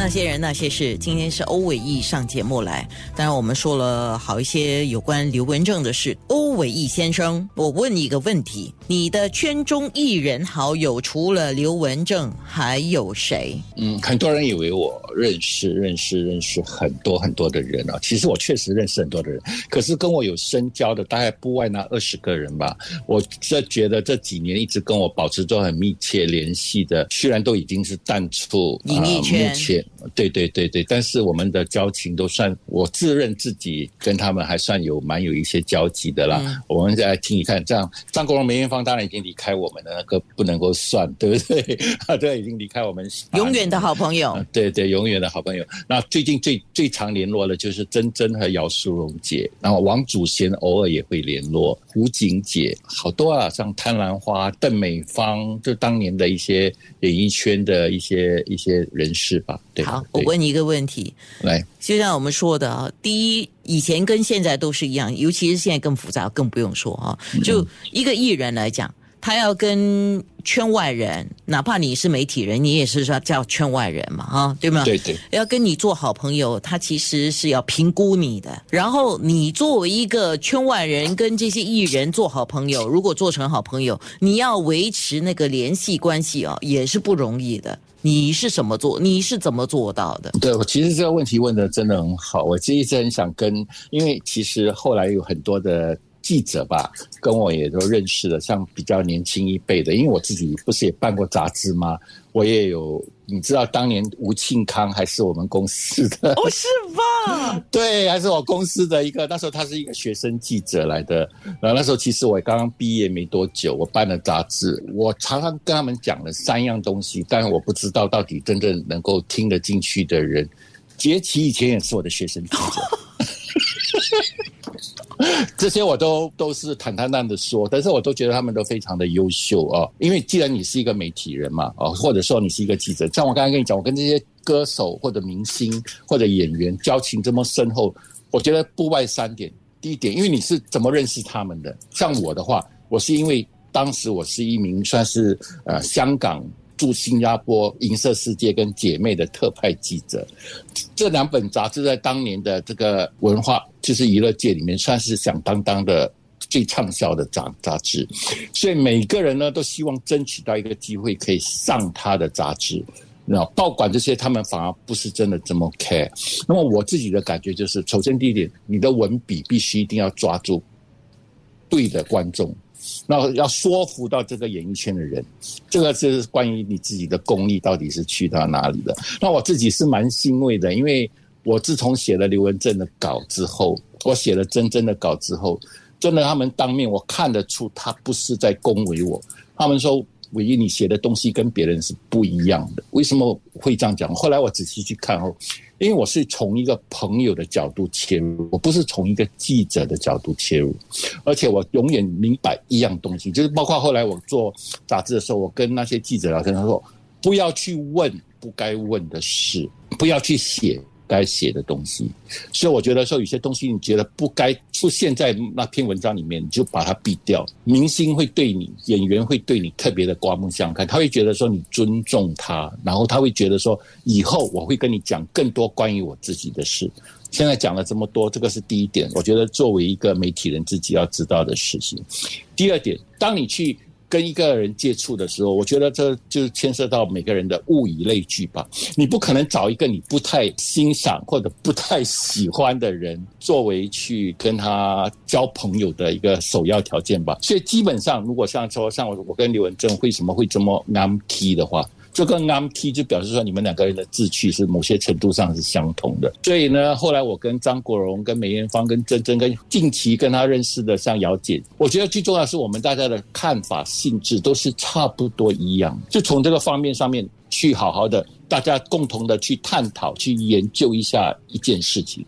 那些人那些事，今天是欧伟毅上节目来，当然我们说了好一些有关刘文正的事。欧伟毅先生，我问你一个问题：你的圈中艺人好友除了刘文正，还有谁？嗯，很多人以为我认识、认识、认识很多很多的人啊。其实我确实认识很多的人，可是跟我有深交的大概不外那二十个人吧。我这觉得这几年一直跟我保持着很密切联系的，虽然都已经是淡出演艺圈对对对对，但是我们的交情都算，我自认自己跟他们还算有蛮有一些交集的啦。我们再来听一看，这样张国荣、梅艳芳当然已经离开我们的那个不能够算，对不对？啊，对，已经离开我们永远的好朋友啊。对对，永远的好朋友。那最近最最常联络的就是珍珍和姚淑荣姐，然后王祖贤偶尔也会联络，胡锦姐，好多啊，像贪婪花、邓美芳，就当年的一些演艺圈的一些一些人士吧。对，好，我问你一个问题，来，就像我们说的啊，第一，以前跟现在都是一样，尤其是现在更复杂，更不用说啊。就一个艺人来讲，他要跟圈外人，哪怕你是媒体人，你也是说叫圈外人嘛，哈，对吗？对对。要跟你做好朋友，他其实是要评估你的。然后你作为一个圈外人，跟这些艺人做好朋友，如果做成好朋友，你要维持那个联系关系哦，也是不容易的。你是怎么做？你是怎么做到的？对，我其实这个问题问的真的很好，我其实一直很想跟，因为其实后来有很多的记者吧，跟我也都认识了，像比较年轻一辈的，因为我自己不是也办过杂志吗？我也有，你知道当年吴庆康还是我们公司的，哦，是吧？对，还是我公司的一个，那时候他是一个学生记者来的，然后那时候其实我刚刚毕业没多久，我办了杂志，我常常跟他们讲了三样东西，但是我不知道到底真正能够听得进去的人。杰奇以前也是我的学生记者。这些我都都是坦坦荡的说，但是我都觉得他们都非常的优秀啊。因为既然你是一个媒体人嘛，哦，或者说你是一个记者，像我刚才跟你讲，我跟这些歌手或者明星或者演员交情这么深厚，我觉得不外三点。第一点，因为你是怎么认识他们的？像我的话，我是因为当时我是一名算是呃香港。驻新加坡银色世界跟姐妹的特派记者，这两本杂志在当年的这个文化就是娱乐界里面算是响当当的最畅销的杂杂志，所以每个人呢都希望争取到一个机会可以上他的杂志。那报馆这些他们反而不是真的这么 care。那么我自己的感觉就是，首先第一点，你的文笔必须一定要抓住对的观众。那要说服到这个演艺圈的人，这个是关于你自己的功力到底是去到哪里的。那我自己是蛮欣慰的，因为我自从写了刘文正的稿之后，我写了真真的稿之后，真的他们当面我看得出他不是在恭维我，他们说唯一你写的东西跟别人是不一样的。为什么会这样讲？后来我仔细去看后。因为我是从一个朋友的角度切入，我不是从一个记者的角度切入，而且我永远明白一样东西，就是包括后来我做杂志的时候，我跟那些记者聊天，他说不要去问不该问的事，不要去写。该写的东西，所以我觉得说有些东西你觉得不该出现在那篇文章里面，你就把它毙掉。明星会对你，演员会对你特别的刮目相看，他会觉得说你尊重他，然后他会觉得说以后我会跟你讲更多关于我自己的事。现在讲了这么多，这个是第一点，我觉得作为一个媒体人自己要知道的事情。第二点，当你去。跟一个人接触的时候，我觉得这就牵涉到每个人的物以类聚吧。你不可能找一个你不太欣赏或者不太喜欢的人作为去跟他交朋友的一个首要条件吧。所以基本上，如果像说像我跟刘文正为什么会这么安 T 的话。这个 MT 就表示说，你们两个人的志趣是某些程度上是相同的。所以呢，后来我跟张国荣、跟梅艳芳、跟珍珍、跟近期跟他认识的像姚姐，我觉得最重要是我们大家的看法、性质都是差不多一样。就从这个方面上面去好好的，大家共同的去探讨、去研究一下一件事情。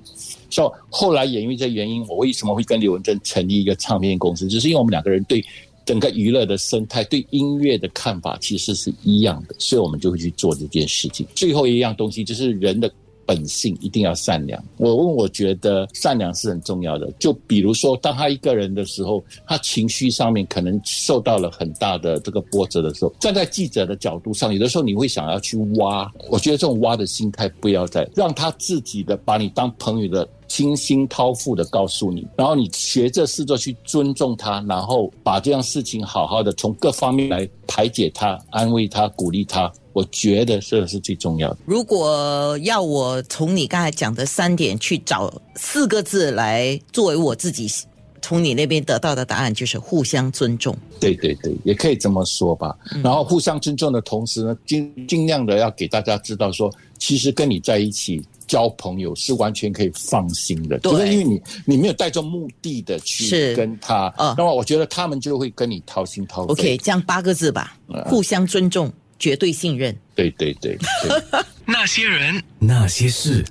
说后来也因为这原因，我为什么会跟刘文正成立一个唱片公司，就是因为我们两个人对。整个娱乐的生态对音乐的看法其实是一样的，所以我们就会去做这件事情。最后一样东西就是人的本性一定要善良。我问，我觉得善良是很重要的。就比如说，当他一个人的时候，他情绪上面可能受到了很大的这个波折的时候，站在记者的角度上，有的时候你会想要去挖。我觉得这种挖的心态不要再让他自己的把你当朋友的。倾心掏腹的告诉你，然后你学着试着去尊重他，然后把这样事情好好的从各方面来排解他、安慰他、鼓励他。我觉得这是最重要的。如果要我从你刚才讲的三点去找四个字来作为我自己从你那边得到的答案，就是互相尊重。对对对，也可以这么说吧。然后互相尊重的同时呢，尽尽量的要给大家知道说，其实跟你在一起。交朋友是完全可以放心的，就是因为你你没有带着目的的去跟他，那么我觉得他们就会跟你掏心掏肺。OK，这样八个字吧，互相尊重，绝对信任。对对对，那些人，那些事。